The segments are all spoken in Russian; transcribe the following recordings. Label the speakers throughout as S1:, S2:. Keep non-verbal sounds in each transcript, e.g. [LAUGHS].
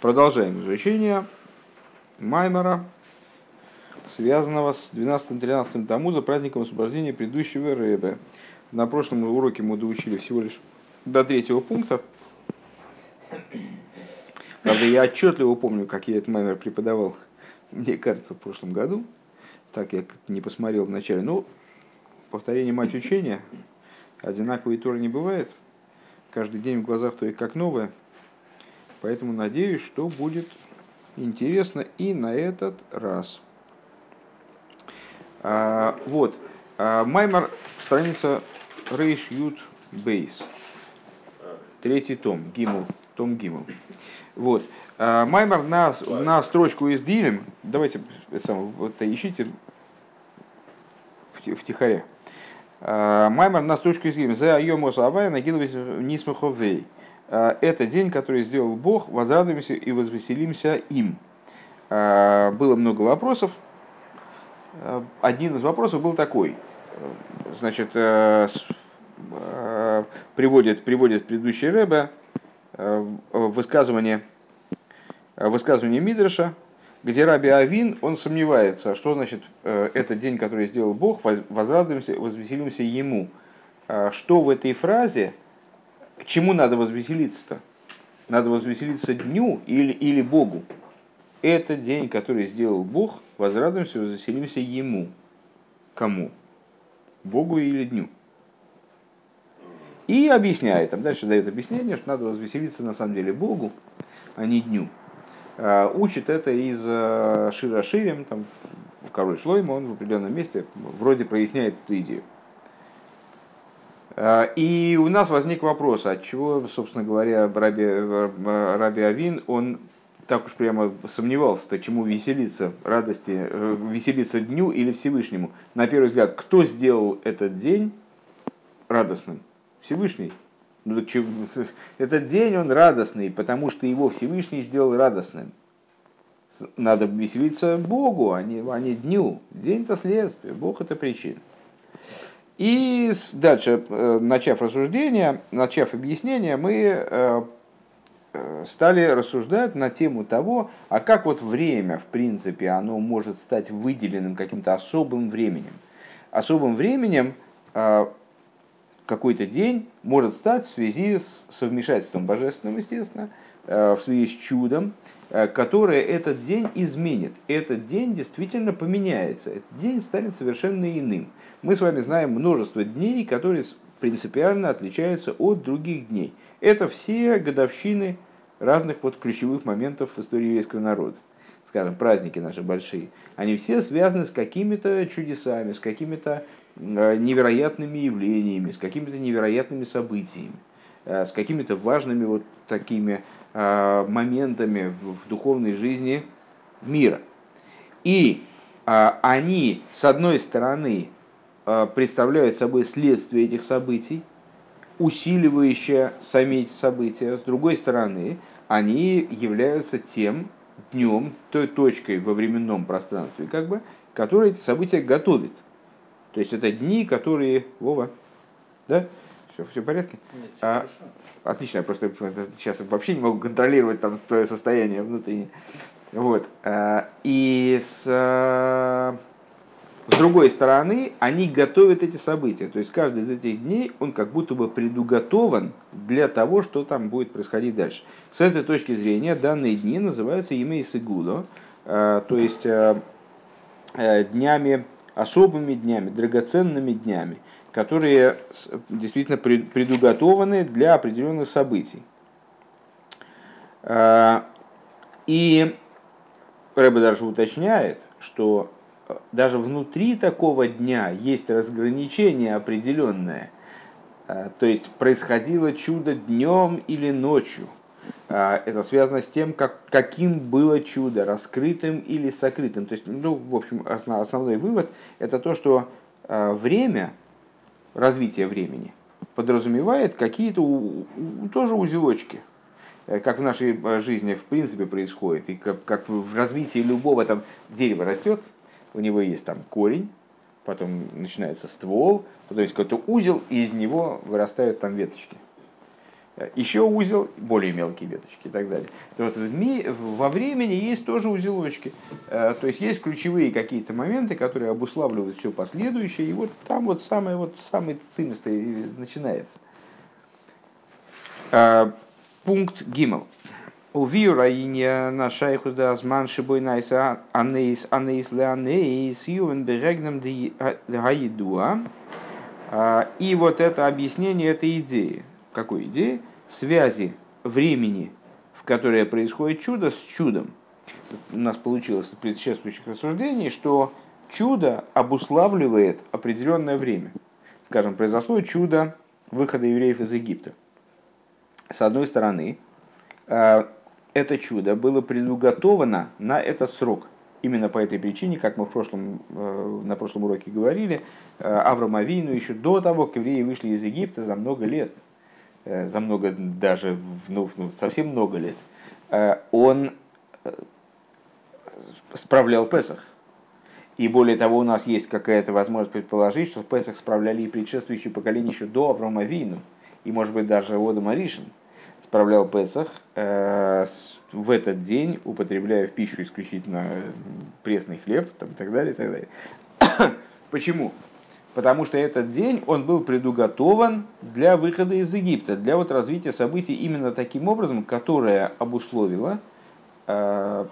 S1: Продолжаем изучение Маймера, связанного с 12-13 тому за праздником освобождения предыдущего Рэбе. На прошлом уроке мы доучили всего лишь до третьего пункта. Правда, я отчетливо помню, как я этот Маймер преподавал, мне кажется, в прошлом году. Так я не посмотрел вначале. Ну, повторение мать учения. Одинаковый тур не бывает. Каждый день в глазах то и как новое – Поэтому надеюсь, что будет интересно и на этот раз. А, вот. А, Маймар, страница Рейш Ют Бейс. Третий том, Гимл, том Гимл. Вот. А, Маймар на, на строчку из Дилем, давайте сам, вот, ищите в, тихаре. А, Маймар на строчку из Дилем. За Йомос Авая нагидывать Нисмаховей. Э, это день, который сделал Бог, возрадуемся и возвеселимся им. Э, было много вопросов. Э, один из вопросов был такой. Значит, приводит, приводит предыдущий Рэбе высказывание, высказывание Мидраша, где Раби Авин, он сомневается, что значит этот день, который сделал Бог, возрадуемся, возвеселимся ему. Что в этой фразе – чему надо возвеселиться-то? Надо возвеселиться дню или, или Богу. Это день, который сделал Бог, возрадуемся, возвеселимся Ему. Кому? Богу или дню? И объясняет, там дальше дает объяснение, что надо возвеселиться на самом деле Богу, а не дню. А, учит это из а, Шира Ширем, там, король Шлойма, он в определенном месте вроде проясняет эту идею. А, и у нас возник вопрос, от чего, собственно говоря, Раби, Раби Авин, он так уж прямо сомневался-то, чему веселиться, радости, э, веселиться дню или Всевышнему. На первый взгляд, кто сделал этот день радостным? Всевышний. Ну, [LAUGHS] этот день он радостный, потому что его Всевышний сделал радостным. Надо веселиться Богу, а не, а не дню. День-то следствие, Бог это причина. И дальше, э, начав рассуждение, начав объяснение, мы э, э, стали рассуждать на тему того, а как вот время, в принципе, оно может стать выделенным каким-то особым временем. Особым временем какой-то день может стать в связи с совмешательством божественным, естественно, в связи с чудом, которое этот день изменит. Этот день действительно поменяется. Этот день станет совершенно иным мы с вами знаем множество дней, которые принципиально отличаются от других дней. Это все годовщины разных вот ключевых моментов в истории еврейского народа. Скажем, праздники наши большие. Они все связаны с какими-то чудесами, с какими-то э, невероятными явлениями, с какими-то невероятными событиями, э, с какими-то важными вот такими э, моментами в духовной жизни мира. И они, с одной стороны, Э, представляют собой следствие этих событий, усиливающее сами эти события. С другой стороны, они являются тем днем, той точкой во временном пространстве, как бы, которая эти события готовит. То есть это дни, которые... Вова, да? Все, все в порядке?
S2: Нет, все а,
S1: отлично, я просто сейчас вообще не могу контролировать там твое состояние внутреннее. Вот. А, и с с другой стороны, они готовят эти события. То есть каждый из этих дней, он как будто бы предуготован для того, что там будет происходить дальше. С этой точки зрения данные дни называются Емей Сигуло, э, то есть днями, особыми днями, драгоценными днями, которые действительно предуготованы для определенных событий. И Рэбе даже уточняет, что даже внутри такого дня есть разграничение определенное. А, то есть происходило чудо днем или ночью. А, это связано с тем, как, каким было чудо, раскрытым или сокрытым. То есть, ну, в общем, основ, основной вывод это то, что а, время, развитие времени, подразумевает какие-то тоже узелочки, э, как в нашей жизни в принципе происходит, и как, как в развитии любого там дерева растет, у него есть там корень, потом начинается ствол, потом есть какой-то узел, и из него вырастают там веточки. Еще узел, более мелкие веточки и так далее. То вот в ми, во времени есть тоже узелочки. То есть есть ключевые какие-то моменты, которые обуславливают все последующее, и вот там вот самое вот самый цимест начинается. Пункт Гиммел. У Виураиня на шайху да азман шибой найса анейс анейс ле анейс ювен берегнем гаидуа. И вот это объяснение этой идеи. Какой идеи? Связи времени, в которое происходит чудо, с чудом. У нас получилось в предшествующих рассуждений, что чудо обуславливает определенное время. Скажем, произошло чудо выхода евреев из Египта. С одной стороны, это чудо было предуготовано на этот срок. Именно по этой причине, как мы в прошлом, э, на прошлом уроке говорили, э, Авраам Авину еще до того, как евреи вышли из Египта за много лет, э, за много даже, ну, ну совсем много лет, он справлял Песах. И более того, у нас есть какая-то возможность предположить, что Песах справляли и предшествующие поколения еще до Авраама Вину, и, может быть, даже Ода Маришин справлял Песах, э, в этот день употребляя в пищу исключительно пресный хлеб там, и так далее. И так далее. [COUGHS] Почему? Потому что этот день он был предуготован для выхода из Египта, для вот развития событий именно таким образом, которое обусловило э,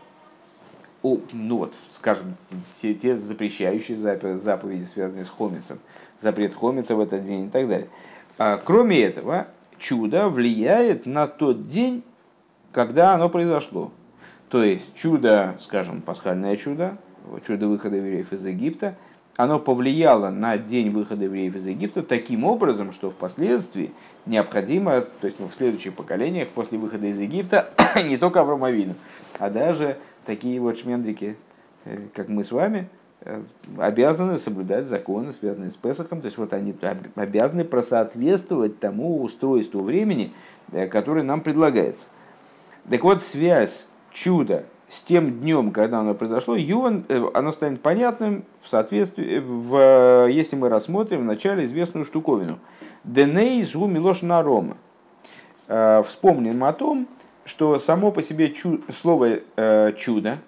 S1: ну вот, скажем, те, те запрещающие заповеди, связанные с хомицем, запрет хомица в этот день и так далее. А, кроме этого, чудо влияет на тот день, когда оно произошло. То есть чудо, скажем, пасхальное чудо, чудо выхода евреев из Египта, оно повлияло на день выхода евреев из Египта таким образом, что впоследствии необходимо, то есть в следующих поколениях после выхода из Египта, [COUGHS] не только Авромовину, а даже такие вот шмендрики, э, как мы с вами, Э, обязаны соблюдать законы, связанные с Песохом, то есть вот они обязаны просоответствовать тому устройству времени, э, которое нам предлагается. Так вот, связь чуда с тем днем, когда оно произошло, Юван, э, оно станет понятным в соответствии, в, если мы рассмотрим вначале известную штуковину. Деней зу милош нарома. Вспомним о том, что само по себе чу, слово чудо,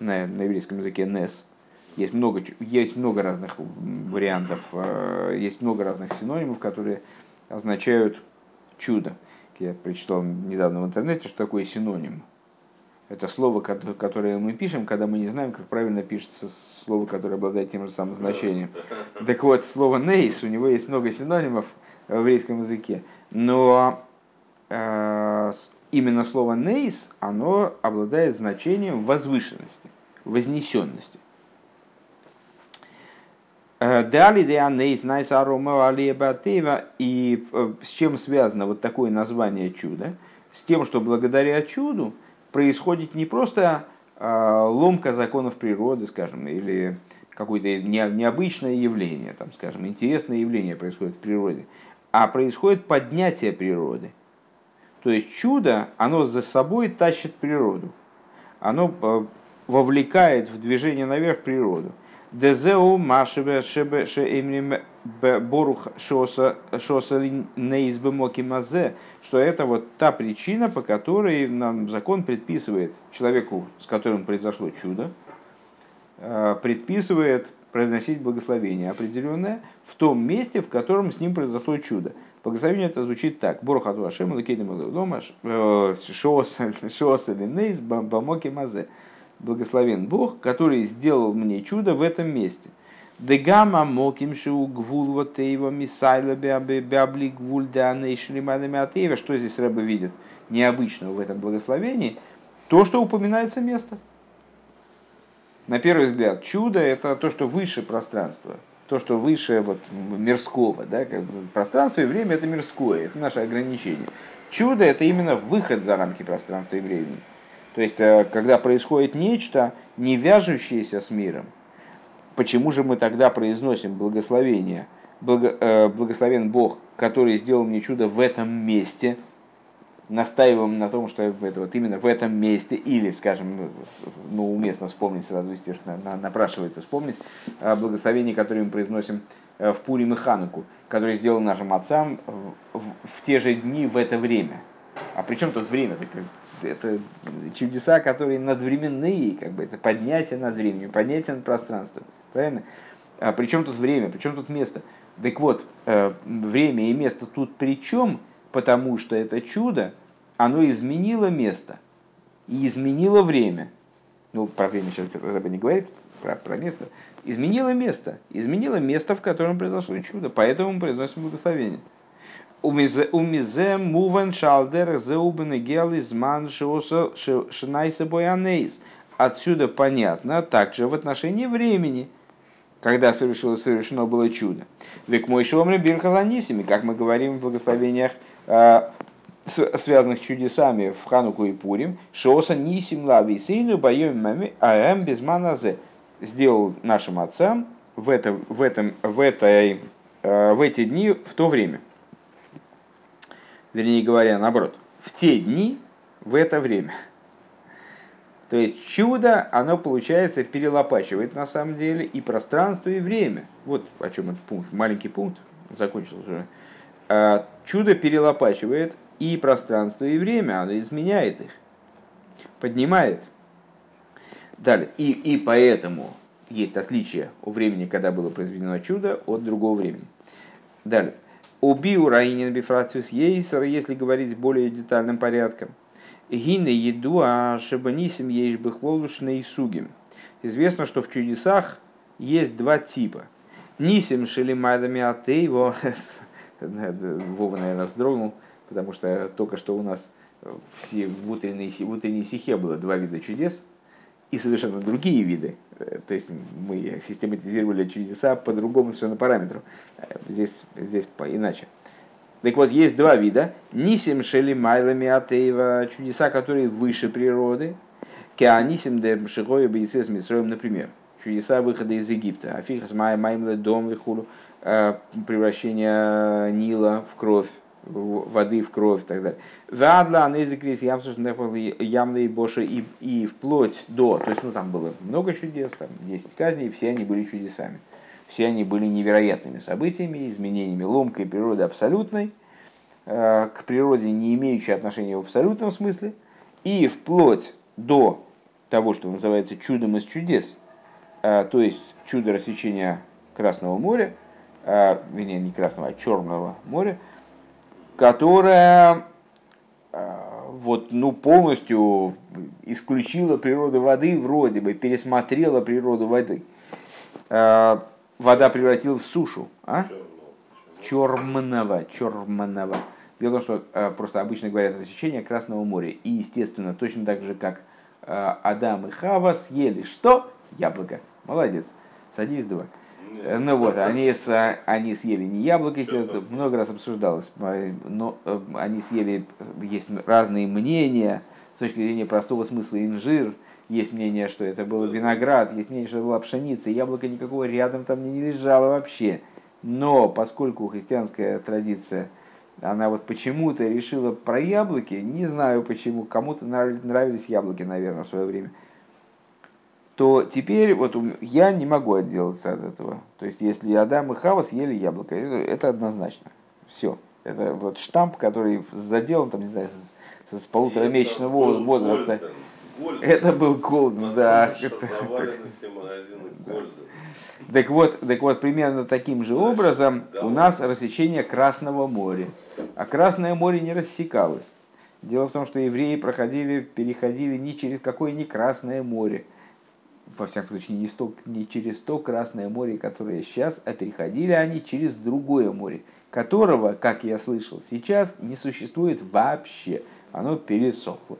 S1: на, на еврейском языке нес, есть много, есть много разных вариантов, э, есть много разных синонимов, которые означают чудо. Я прочитал недавно в интернете, что такое синоним. Это слово, которое мы пишем, когда мы не знаем, как правильно пишется слово, которое обладает тем же самым значением. Так вот, слово «нейс», у него есть много синонимов в еврейском языке. Но э, именно слово «нейс», оно обладает значением возвышенности, вознесенности. Дали де анейс найс арома алиебатева. И э, с чем связано вот такое название чуда? С тем, что благодаря чуду происходит не просто а, ломка законов природы, скажем, или какое-то необычное явление, там, скажем, интересное явление происходит в природе, а происходит поднятие природы. То есть чудо, оно за собой тащит природу, оно э, вовлекает в движение наверх природу. Дезеу машеве шебе шеимрим борух шоса неизбы моки мазе, что это вот та причина, по которой нам закон предписывает человеку, с которым произошло чудо, э, предписывает произносить благословение определенное в том месте, в котором с ним произошло чудо. Благословение это звучит так. Борух ату ашем, лакейдем дома, шоса линейс бамоки мазе благословен Бог, который сделал мне чудо в этом месте. Дегама моким шиу гвул вот его мисайла бябли гвуль атеева. Что здесь Рэба видит необычного в этом благословении? То, что упоминается место. На первый взгляд, чудо – это то, что выше пространства, то, что выше вот, мирского. Да? Пространство и время – это мирское, это наше ограничение. Чудо – это именно выход за рамки пространства и времени. То есть, э, когда происходит нечто, не вяжущееся с миром, почему же мы тогда произносим благословение? Благо, э, благословен Бог, который сделал мне чудо в этом месте, настаиваем на том, что это вот именно в этом месте, или, скажем, ну, уместно вспомнить сразу, естественно, напрашивается вспомнить благословение, которое мы произносим э, в Пурим и который сделал нашим отцам в в, в те же дни в это время. А при чем тут время? Это чудеса, которые надвременные, как бы это поднятие над временем, поднятие над пространством. Правильно? А при чем тут время? При чем тут место? Так вот, э, время и место тут при чем? Потому что это чудо, оно изменило место и изменило время. Ну, про время сейчас Рэба не говорит, про, про место. Изменило место. Изменило место, в котором произошло чудо. Поэтому мы произносим благословение. Умизе муван шалдер зеубен гел изман шинайса боянейс. Отсюда понятно также в отношении времени, когда совершило, совершено было чудо. Век мой шомри бирхазанисими, как мы говорим в благословениях, а, связанных с чудесами в Хануку и Пурим, шоса нисим лави сину боем мами аэм безманазе сделал нашим отцам в, это, в, этом, в, этой, э, в эти дни в то время вернее говоря, наоборот, в те дни, в это время. То есть чудо, оно, получается, перелопачивает на самом деле и пространство, и время. Вот о чем этот пункт, маленький пункт, закончился уже. А, чудо перелопачивает и пространство, и время, оно изменяет их, поднимает. Далее. И, и поэтому есть отличие у времени, когда было произведено чудо, от другого времени. Далее. Убиу раинин бифрациус ейсер, если говорить более детальным порядком. Гине еду, а шабанисим ейш бихлолушны и сугим. Известно, что в чудесах есть два типа. Нисим шелимайдами атеево. [LAUGHS] Вова, наверное, вздрогнул, потому что только что у нас все в утренней, в утренней сихе было два вида чудес и совершенно другие виды. Э, то есть мы систематизировали чудеса по другому совершенно параметру. Э, здесь, здесь иначе. Так вот, есть два вида. Нисим шели майлами атеева, чудеса, которые выше природы. Кеанисим де шигоя бейцес митсроем, например. Чудеса выхода из Египта. Афихас май дом вихулу. Э, превращение Нила в кровь воды в кровь и так далее. Вадла, анезикрис, ямные боши и, и вплоть до, то есть ну там было много чудес, там 10 казней, все они были чудесами. Все они были невероятными событиями, изменениями ломкой природы абсолютной, э, к природе не имеющей отношения в абсолютном смысле, и вплоть до того, что называется чудом из чудес, э, то есть чудо рассечения Красного моря, э, вернее не Красного, а Черного моря, которая вот, ну, полностью исключила природу воды, вроде бы, пересмотрела природу воды вода превратилась в сушу. А? Черманова, Черманова. Дело в том, что э, просто обычно говорят рассечение Красного моря. И, естественно, точно так же, как э, Адам и Хава съели что? Яблоко. Молодец. Садись, два. Нет. Ну вот, они, с, они съели не яблоко, естественно, много раз обсуждалось, но э, они съели, есть разные мнения с точки зрения простого смысла инжир, есть мнение, что это был виноград, есть мнение, что это была пшеница, яблоко никакого рядом там не лежало вообще. Но поскольку христианская традиция, она вот почему-то решила про яблоки, не знаю почему, кому-то нравились яблоки, наверное, в свое время, то теперь вот я не могу отделаться от этого. То есть, если Адам и Хава съели яблоко, это однозначно. Все. Это вот штамп, который заделан, там, не знаю, с, с полуторамесячного возраста. Это был Голден, да. Так вот, так вот, примерно таким же образом у нас рассечение Красного моря. А Красное море не рассекалось. Дело в том, что евреи проходили, переходили не через какое ни Красное море, во всяком случае, не, сто, не через то Красное море, которое сейчас, а переходили они через другое море, которого, как я слышал, сейчас не существует вообще. Оно пересохло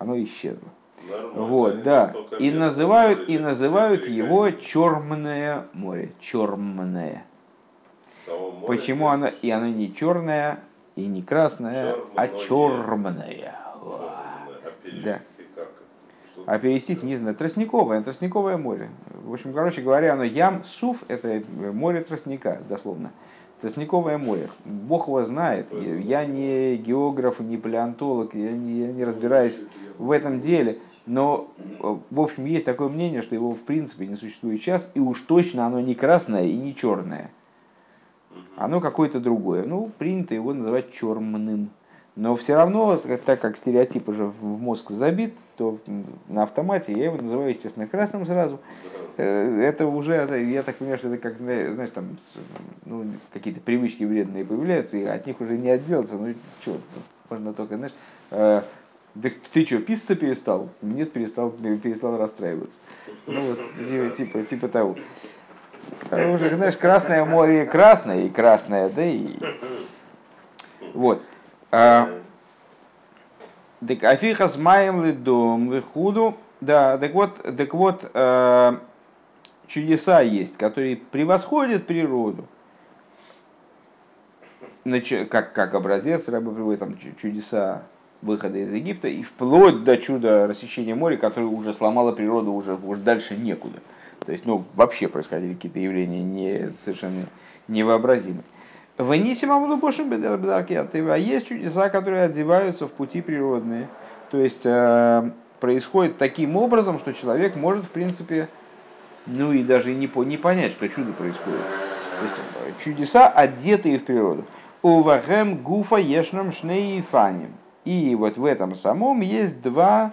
S1: оно исчезло. Нормально, вот, да. И называют, и называют его Черное море. Черное. Почему оно, и оно не черное, и не красное, а черное. Да. А перевести не знаю, тростниковое, тростниковое море. В общем, короче говоря, оно ям, суф, это море тростника, дословно. Тростниковое море. Бог его знает. Я не географ, не палеонтолог, я не, я не разбираюсь в этом деле. Но, в общем, есть такое мнение, что его в принципе не существует сейчас, и уж точно оно не красное и не черное. оно какое-то другое. Ну, принято его называть черным. Но все равно, так как стереотип уже в мозг забит, то на автомате я его называю, естественно, красным сразу. Э, это уже, я так понимаю, что это как, знаешь, там ну, какие-то привычки вредные появляются, и от них уже не отделаться. Ну, что, можно только, знаешь, э, да ты что, писаться перестал? Нет, перестал, перестал расстраиваться. Ну вот, типа, типа, типа того. Уже, знаешь, Красное море красное и красное, да и... [LAUGHS] Вот. Так афиха с маем лидом выхуду. Да, так вот, так вот, э, чудеса есть, которые превосходят природу. Как, как образец рабы приводит там чудеса выхода из Египта и вплоть до чуда рассечения моря, которое уже сломало природу, уже, уже дальше некуда. То есть, ну, вообще происходили какие-то явления не, совершенно невообразимые. В Анисимам Лубошим А есть чудеса, которые одеваются в пути природные. То есть, э, происходит таким образом, что человек может, в принципе, ну и даже не, не понять, что чудо происходит. То есть, чудеса, одетые в природу. Увахем гуфа ешном шнеифаним. И вот в этом самом есть два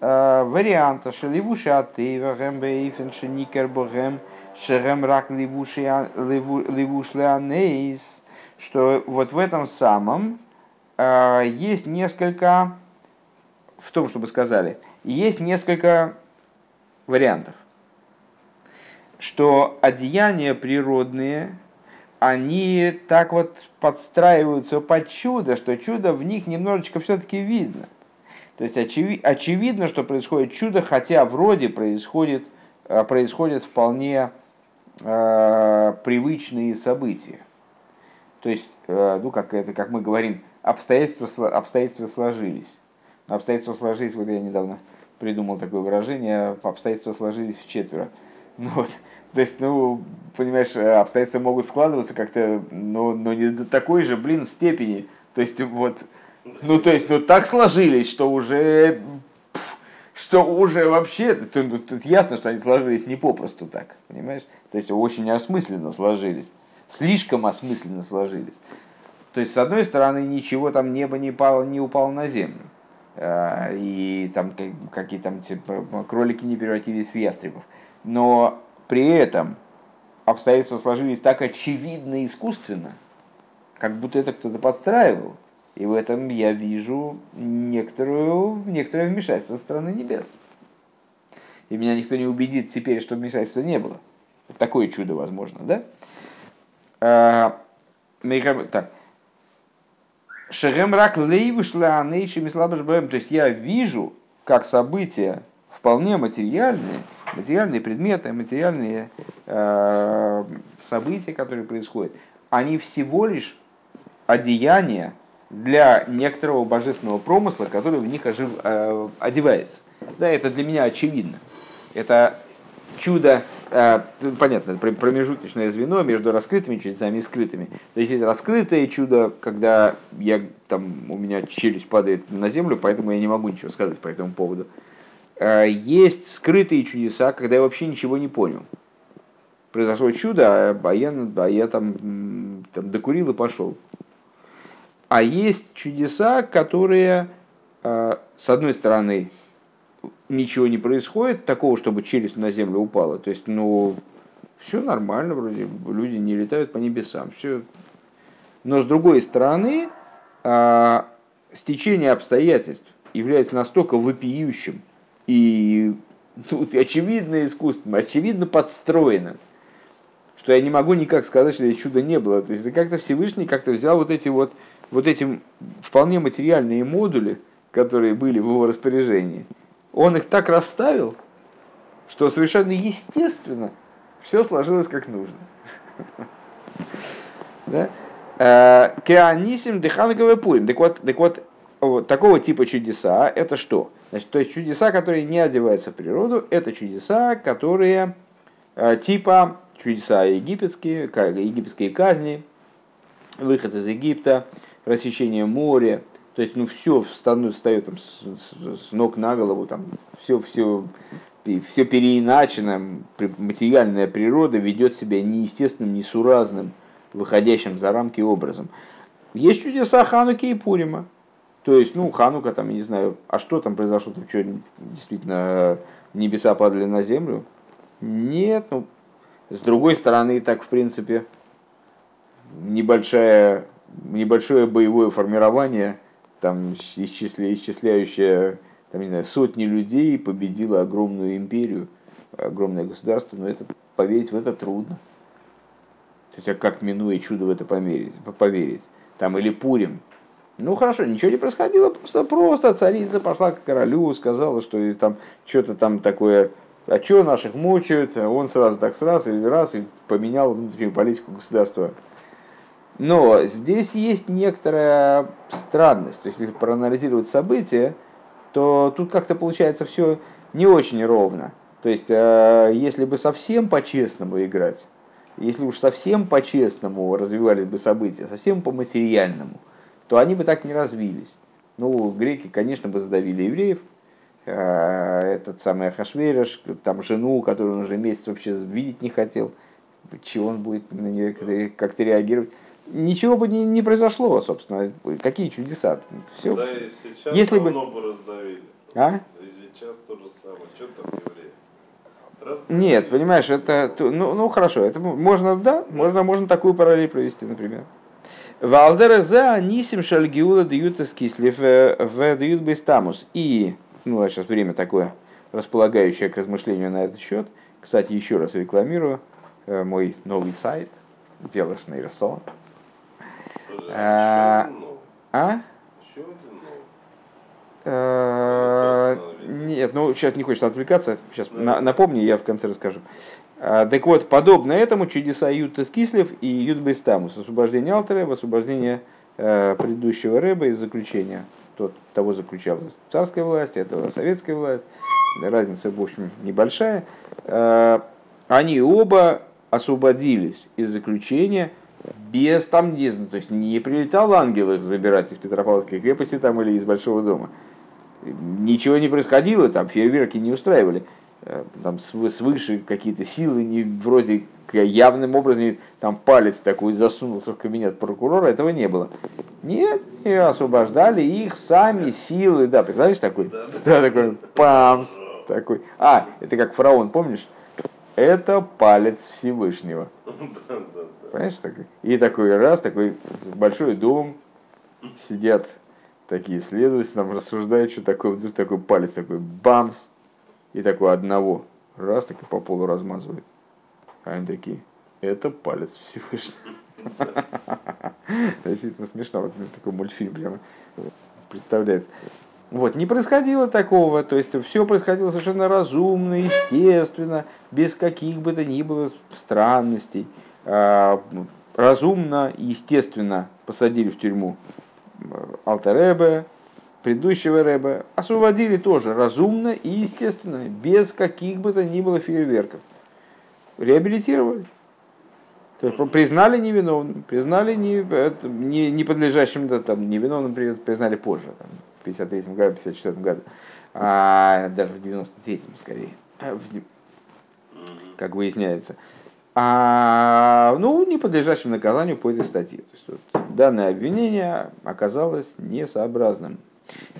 S1: э, варианта. Шеливуши атева гэмбейфен шеникер богем шерем рак ливуш леанейс. Что вот в этом самом э, есть несколько, в том, чтобы сказали, есть несколько вариантов. Что одеяния природные – они так вот подстраиваются под чудо, что чудо в них немножечко все-таки видно. То есть очеви, очевидно, что происходит чудо, хотя вроде происходит, э, происходят вполне э, привычные события. То есть, э, ну, как, это, как мы говорим, обстоятельства, обстоятельства сложились. Обстоятельства сложились, вот я недавно придумал такое выражение, обстоятельства сложились в четверо. [LAUGHS] Ну, вот, то есть, ну, понимаешь, э, обстоятельства могут складываться как-то, но, но не до такой же, блин, степени. То есть, вот, ну, то есть, ну, так сложились, что уже, что уже вообще, тут, ну, тут ясно, что они сложились не попросту так, понимаешь? То есть, очень осмысленно сложились, слишком осмысленно сложились. То есть, с одной стороны, ничего там небо не упало, не упало на землю. Э, и там какие там типа, кролики не превратились в ястребов. Но при этом обстоятельства сложились так очевидно искусственно, как будто это кто-то подстраивал. И в этом я вижу некоторую, некоторое вмешательство страны небес. И меня никто не убедит теперь, что вмешательства не было. Такое чудо возможно, да? А, так. Шерем рак лейвышла анейшими То есть я вижу, как события вполне материальные, материальные предметы, материальные э, события, которые происходят, они всего лишь одеяния для некоторого божественного промысла, который в них ожив, э, одевается. Да, это для меня очевидно. Это чудо, э, понятно, промежуточное звено между раскрытыми чудесами и скрытыми. То есть есть раскрытое чудо, когда я, там, у меня челюсть падает на землю, поэтому я не могу ничего сказать по этому поводу. Э, есть скрытые чудеса, когда я вообще ничего не понял. Произошло чудо, а я, а я там, там докурил и пошел. А есть чудеса, которые, с одной стороны, ничего не происходит, такого, чтобы челюсть на землю упала. То есть, ну, все нормально, вроде люди не летают по небесам. Все. Но с другой стороны, э, стечение обстоятельств является настолько вопиющим, и тут очевидно искусственно, очевидно подстроено, что я не могу никак сказать, что это чудо не было. То есть как-то Всевышний как-то взял вот эти вот, вот эти вполне материальные модули, которые были в его распоряжении, он их так расставил, что совершенно естественно все сложилось как нужно. [LAUGHS] Э, Кеанисим дыханговый пурим. Так вот, так вот, вот такого типа чудеса это что? Значит, то есть чудеса, которые не одеваются в природу, это чудеса, которые э, типа чудеса египетские, египетские казни, выход из Египта, рассечение моря, то есть, ну, все встает, встает там, с, с, с ног на голову, там, все, все, все переиначено, материальная природа ведет себя неестественным, несуразным, выходящим за рамки образом. Есть чудеса Хануки и Пурима. То есть, ну, Ханука, там, я не знаю, а что там произошло, там что, действительно, небеса падали на землю? Нет, ну, с другой стороны, так, в принципе, небольшая, небольшое боевое формирование, там, исчисля, исчисляющее там, не знаю, сотни людей, победило огромную империю, огромное государство, но это поверить в это трудно. То есть, а как минуя чудо в это поверить? поверить? Там, или Пурим. Ну хорошо, ничего не происходило, просто, просто царица пошла к королю, сказала, что там что-то там такое а что наших мучают, он сразу так сразу или раз и поменял внутреннюю политику государства. Но здесь есть некоторая странность. То есть, если проанализировать события, то тут как-то получается все не очень ровно. То есть, э, если бы совсем по-честному играть, если уж совсем по-честному развивались бы события, совсем по-материальному, то они бы так не развились. Ну, греки, конечно, бы задавили евреев, Э, этот самый Ахашвериш, там жену, которую он уже месяц вообще видеть не хотел, чего он будет на нее как-то реагировать. Ничего бы не, не произошло, собственно. Какие чудеса. Все.
S2: Да, и сейчас
S1: Если бы...
S2: бы раздавили.
S1: А?
S2: И сейчас то же самое. Что там евреи?
S1: Раздавили. Нет, понимаешь, это, ну, ну хорошо, это можно, да, можно, можно такую параллель провести, например. Валдерах за анисим шальгиула дьютас кислив в дьют бестамус. И ну, а сейчас время такое располагающее к размышлению на этот счет. Кстати, еще раз рекламирую э, мой новый сайт «Делаешь Ирсо».
S2: А?
S1: а? Нет, ну сейчас не хочется отвлекаться. Сейчас на, напомни, я в конце расскажу. А, так вот, подобно этому чудеса Ютас Кислев и Ютбейстамус. Освобождение Алтера, освобождение э, предыдущего Рэба из заключения тот, того заключалась царская власть, этого советская власть, разница, в общем, небольшая. Э, они оба освободились из заключения без там, не знаю, то есть не прилетал ангел их забирать из Петропавловской крепости там или из Большого дома. Ничего не происходило, там фейерверки не устраивали. Э, там свыше какие-то силы не, вроде явным образом там палец такой засунулся в кабинет прокурора, этого не было. Нет, и освобождали их сами силы, да, представляешь, такой, да, да такой, памс, такой. А, это как фараон, помнишь? Это палец Всевышнего. [LAUGHS] Понимаешь, такой? И такой раз, такой большой дом, сидят такие следователи, там рассуждают, что такое, вдруг такой палец, такой бамс, и такой одного, раз, так и по полу размазывает. А они такие, это палец Всевышнего. Действительно смешно, вот такой мультфильм прямо представляется. Вот, не происходило такого, то есть все происходило совершенно разумно, естественно, без каких бы то ни было странностей. А, разумно и естественно посадили в тюрьму Алтеребе, предыдущего Рэба, освободили тоже разумно и естественно, без каких бы то ни было фейерверков реабилитировали. То есть признали невиновным, признали не, не, не подлежащим, да, там, невиновным признали позже, там, в 53 году, 54 году, а даже в 93-м скорее, а, как выясняется. А, ну, не подлежащим наказанию по этой статье. То есть, вот, данное обвинение оказалось несообразным,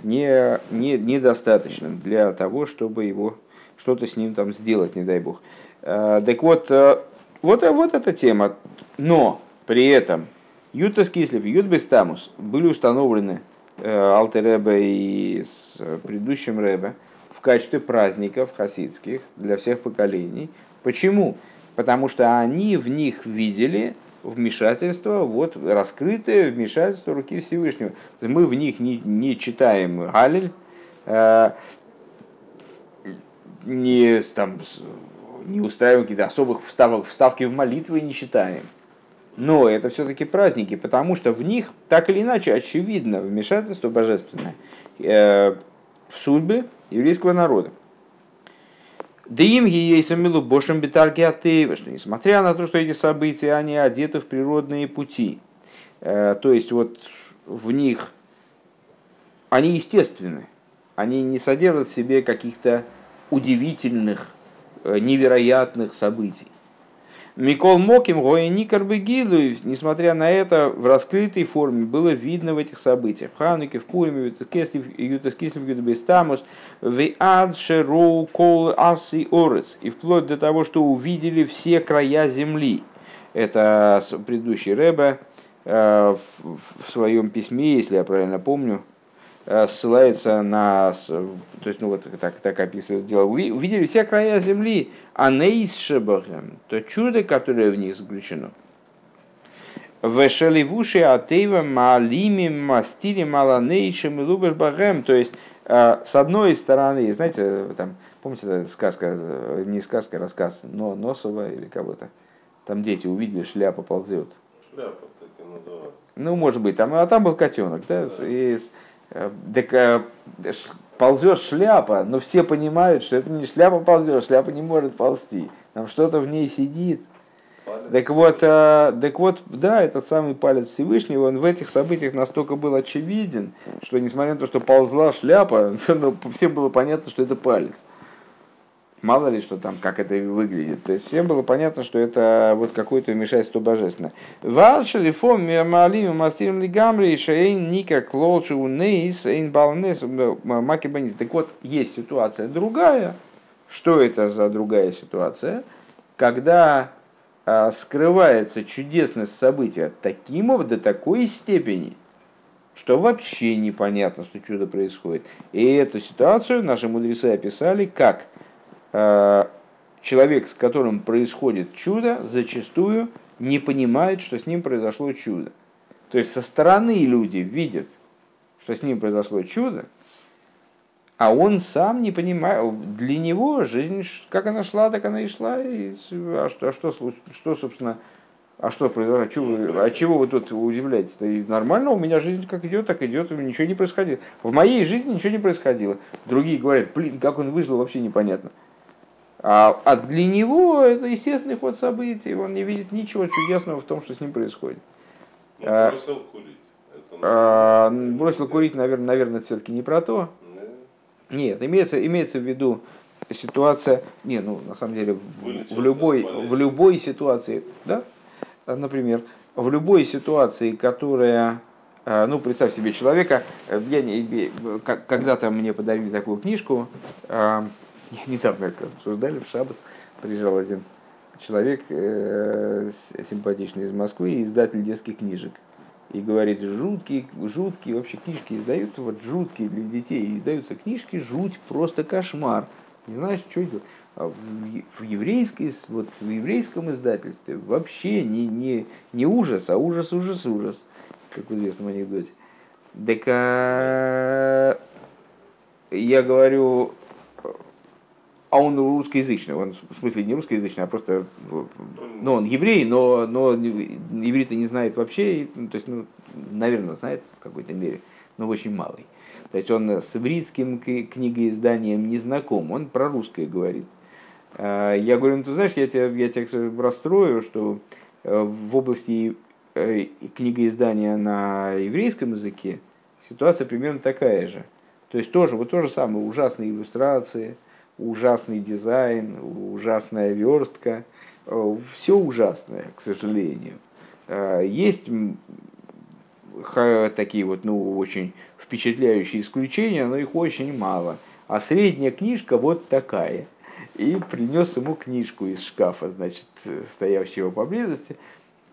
S1: не, не, недостаточным для того, чтобы его что-то с ним там сделать, не дай бог. Э, так вот, э, вот, э, вот эта тема. Но при этом Ютас Кислев и Ютбестамус были установлены Алтеребе и с предыдущим Ребе в качестве праздников хасидских для всех поколений. Почему? Потому что они в них видели вмешательство, вот раскрытое вмешательство руки Всевышнего. Мы в них не, не читаем Галиль, э, не там, не устраиваем какие-то особых вставок, вставки в молитвы не читаем. Но это все-таки праздники, потому что в них так или иначе очевидно вмешательство божественное э, в судьбы еврейского народа. Да им ейсамилу бошем битарки атеева, что несмотря на то, что эти события, они одеты в природные пути, э, то есть вот в них они естественны, они не содержат в себе каких-то удивительных Э, невероятных событий. Микол Моким, Гоэникар Бегилу, несмотря на это, в раскрытой форме было видно в этих событиях. Хануке, в Пуриме, Ютаскислив, Ютабестамус, Веад, Шероу, Кол, Авси, Орец. И вплоть до того, что увидели все края земли. Это предыдущий Рэбе в своем письме, если я правильно помню, Э, ссылается на, то есть, ну вот так, так описывает дело, увидели все края земли, а нейсшебахем, то чудо, которое в них заключено. Вешеливуши атеева малими мастили маланейшим и лубеш багем, то есть, э, с одной стороны, знаете, там, помните, сказка, не сказка, а рассказ, но Носова или кого-то, там дети увидели, шляпа ползет.
S2: Шляпа, так и называют.
S1: Ну, может быть, там, а там был котенок, да, да. и Э, так э, ползет шляпа, но все понимают, что это не шляпа ползет, шляпа не может ползти. Там что-то в ней сидит. Палец. Так вот, э, так вот, да, этот самый палец Всевышнего, он в этих событиях настолько был очевиден, что несмотря на то, что ползла шляпа, [LAUGHS] но всем было понятно, что это палец мало ли что там, как это выглядит. То есть всем было понятно, что это вот какое-то вмешательство божественное. Валшали фом малим мастирим лигамри шейн ника клолчу нейс эйн балнес маки банис. Так вот, есть ситуация другая. Что это за другая ситуация? Когда а, скрывается чудесность события таким до такой степени, что вообще непонятно, что чудо происходит. И эту ситуацию наши мудрецы описали как – человек, с которым происходит чудо, зачастую не понимает, что с ним произошло чудо. То есть со стороны люди видят, что с ним произошло чудо, а он сам не понимает, для него жизнь, как она шла, так она и шла. И, а что, а что, что, собственно, а что произошло? А чего, вы, а чего вы тут удивляетесь? И нормально, у меня жизнь как идет, так идет, ничего не происходило. В моей жизни ничего не происходило. Другие говорят, блин, как он выжил, вообще непонятно. А, а для него это естественный ход событий, он не видит ничего чудесного в том, что с ним происходит.
S2: Ну, бросил курить.
S1: Это, а, бросил курить, наверное, наверное, все-таки не про то. Нет, имеется, имеется в виду ситуация, не, ну на самом деле в, в любой, в любой ситуации, да, например, в любой ситуации, которая, ну представь себе человека, я не, когда-то мне подарили такую книжку, недавно как раз обсуждали, в Шабас приезжал один человек э, симпатичный из Москвы, издатель детских книжек. И говорит, жуткие, жуткие вообще книжки издаются, вот жуткие для детей, издаются книжки, жуть, просто кошмар. Не знаешь, что делать. А в, в, вот в еврейском издательстве вообще не, не, не ужас, а ужас, ужас, ужас, как в известном анекдоте. Так а, я говорю, а он русскоязычный, он в смысле не русскоязычный, а просто, ну, он еврей, но, но иврита не знает вообще, ну, то есть, ну, наверное, знает в какой-то мере, но очень малый. То есть он с ивритским книгоизданием не знаком, он про русское говорит. А, я говорю, ну ты знаешь, я тебя, я тебя расстрою, что э, в области э, книгоиздания на еврейском языке ситуация примерно такая же. То есть тоже, вот то же самое, ужасные иллюстрации – ужасный дизайн, ужасная верстка, э, все ужасное, к сожалению. Э, есть такие вот, ну, очень впечатляющие исключения, но их очень мало. А средняя книжка вот такая. И принес ему книжку из шкафа, значит, стоящего поблизости.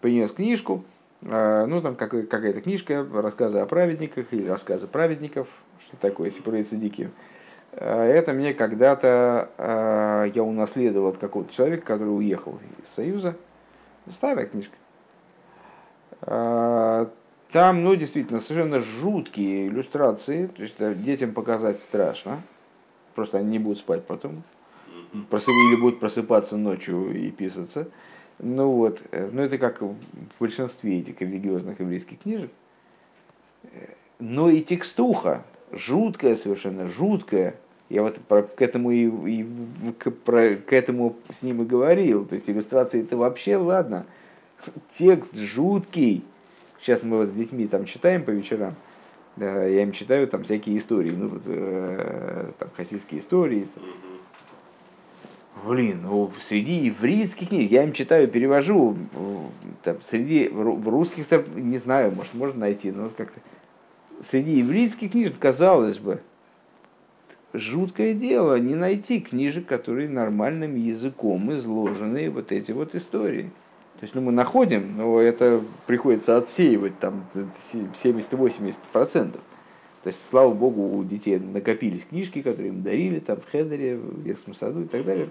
S1: Принес книжку, э, ну, там какая-то книжка, рассказы о праведниках или рассказы праведников, что такое, если про Дикин Э, это мне когда-то э, я унаследовал от какого-то человека, который уехал из Союза. Старая книжка. Э, там, ну, действительно, совершенно жуткие иллюстрации. То есть детям показать страшно. Просто они не будут спать потом. Или будут просыпаться ночью и писаться. Ну вот, ну это как в большинстве этих религиозных еврейских книжек. Но и текстуха, жуткая совершенно, жуткая. Я вот про, к этому и, и к, про, к этому с ним и говорил. То есть иллюстрации это вообще ладно. Текст жуткий. Сейчас мы вот с детьми там читаем по вечерам. Да, я им читаю там всякие истории, ну вот, э, там хасидские истории. блин, ну, среди еврейских книг, я им читаю, перевожу, там, среди русских-то, не знаю, может, можно найти, но как-то среди еврейских книжек, казалось бы, жуткое дело не найти книжек, которые нормальным языком изложены вот эти вот истории. То есть ну, мы находим, но это приходится отсеивать там 70-80%. То есть, слава богу, у детей накопились книжки, которые им дарили там в Хедере, в детском саду и так далее.